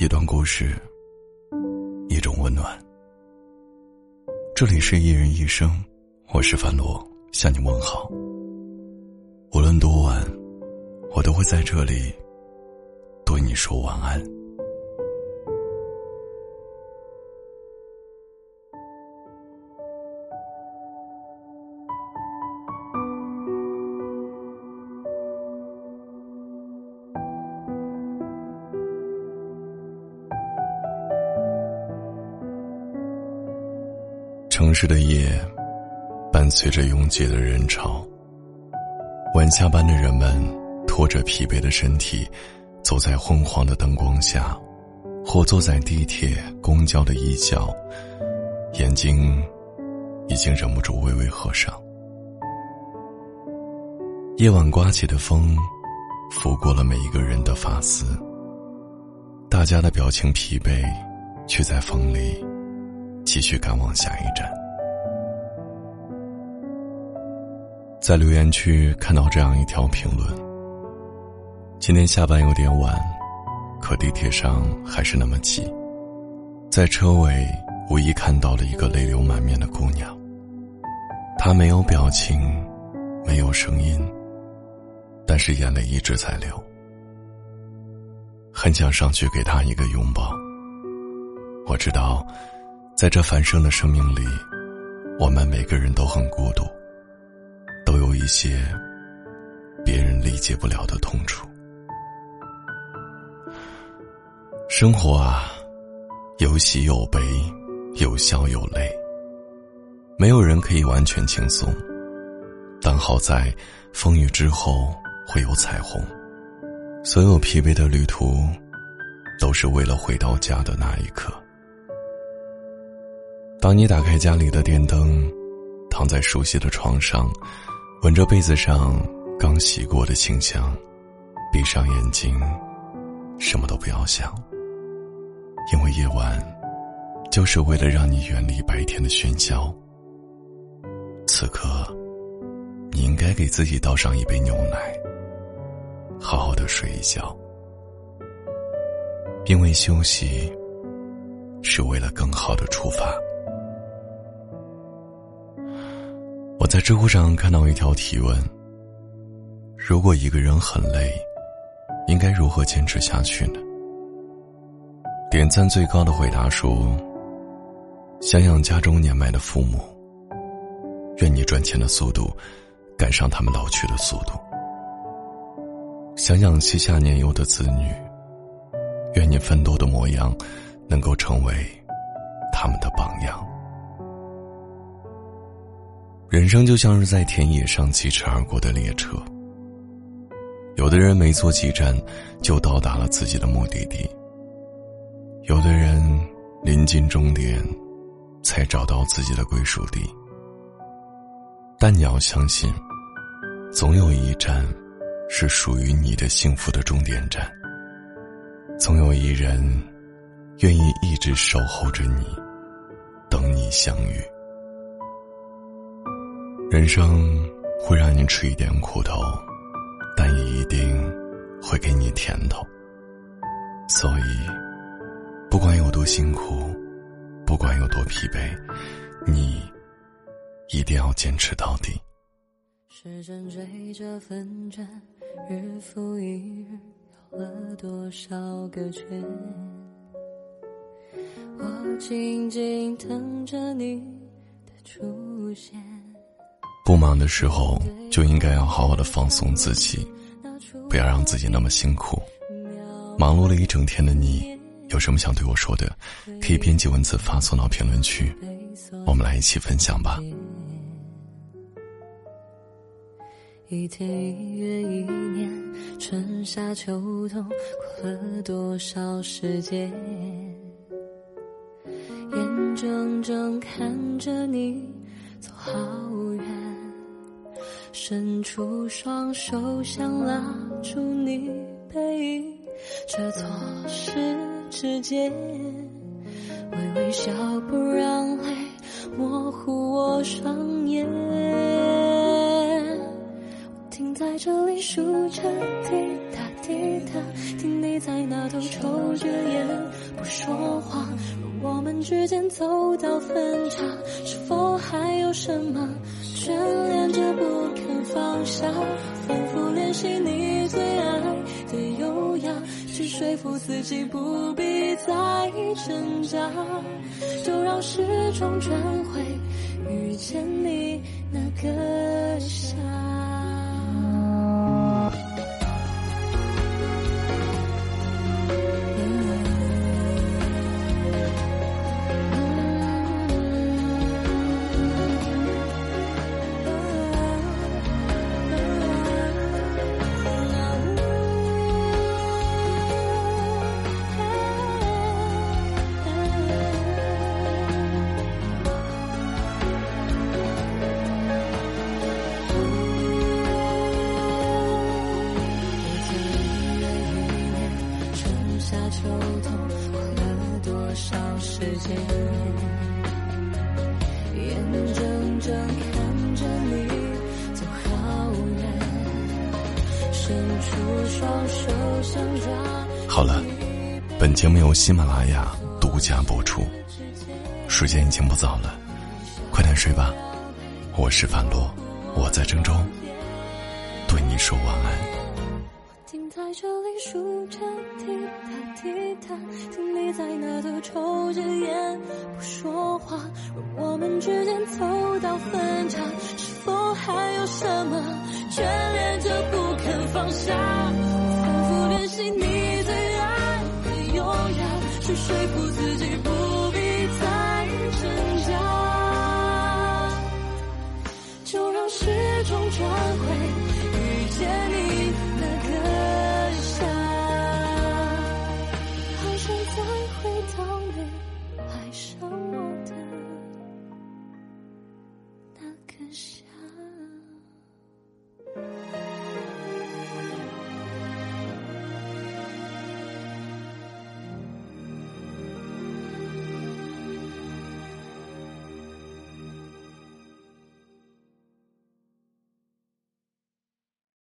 一段故事，一种温暖。这里是一人一生，我是樊罗，向你问好。无论多晚，我都会在这里对你说晚安。城市的夜，伴随着拥挤的人潮。晚下班的人们拖着疲惫的身体，走在昏黄的灯光下，或坐在地铁、公交的一角，眼睛已经忍不住微微合上。夜晚刮起的风，拂过了每一个人的发丝。大家的表情疲惫，却在风里。继续赶往下一站。在留言区看到这样一条评论：今天下班有点晚，可地铁上还是那么挤。在车尾无意看到了一个泪流满面的姑娘。她没有表情，没有声音，但是眼泪一直在流。很想上去给她一个拥抱。我知道。在这繁盛的生命里，我们每个人都很孤独，一些别人理解不了的痛楚。生活啊，有喜有悲，有笑有泪。没有人可以完全轻松，但好在风雨之后会有彩虹。所有疲惫的旅途，都是为了回到家的那一刻。当你打开家里的电灯，躺在熟悉的床上，闻着被子上刚洗过的清香，闭上眼睛，什么都不要想，因为夜晚就是为了让你远离白天的喧嚣。此刻，你应该给自己倒上一杯牛奶，好好的睡一觉，因为休息是为了更好的出发。在知乎上看到一条提问：如果一个人很累，应该如何坚持下去呢？点赞最高的回答说：想想家中年迈的父母，愿你赚钱的速度赶上他们老去的速度；想想膝下年幼的子女，愿你奋斗的模样能够成为他们的榜样。人生就像是在田野上疾驰而过的列车，有的人没坐几站就到达了自己的目的地，有的人临近终点才找到自己的归属地。但你要相信，总有一站是属于你的幸福的终点站，总有一人愿意一直守候着你，等你相遇。人生会让你吃一点苦头，但也一定会给你甜头。所以，不管有多辛苦，不管有多疲惫，你一定要坚持到底。时针追着分针，日复一日，绕了多少个圈？我静静等着你的出现。不忙的时候就应该要好好的放松自己，不要让自己那么辛苦。忙碌了一整天的你，有什么想对我说的，可以编辑文字发送到评论区，我们来一起分享吧。一天一月一年，春夏秋冬，过了多少时间？眼睁睁看着你走好无。伸出双手，想拉住你背影，却错失指尖。微微笑，不让泪模糊我双眼。我停在这里，数着滴答滴答，听你在那头抽着烟，不说话。若我们之间走到分岔，是否还有什么眷恋着不放下？反复练习你最爱的优雅，去说服自己不必再挣扎，就让时钟转回遇见你那个夏。少时间眼睁睁看着你走好远，伸出双手想抓。好了，本节目由喜马拉雅独家播出。时间已经不早了，快点睡吧。我是樊洛，我在郑州，对你说晚安。停在这里数着滴答吉他，听你在那头抽着烟，不说话。若我们之间走到分岔，是否还有什么眷恋着不肯放下？我反复练习你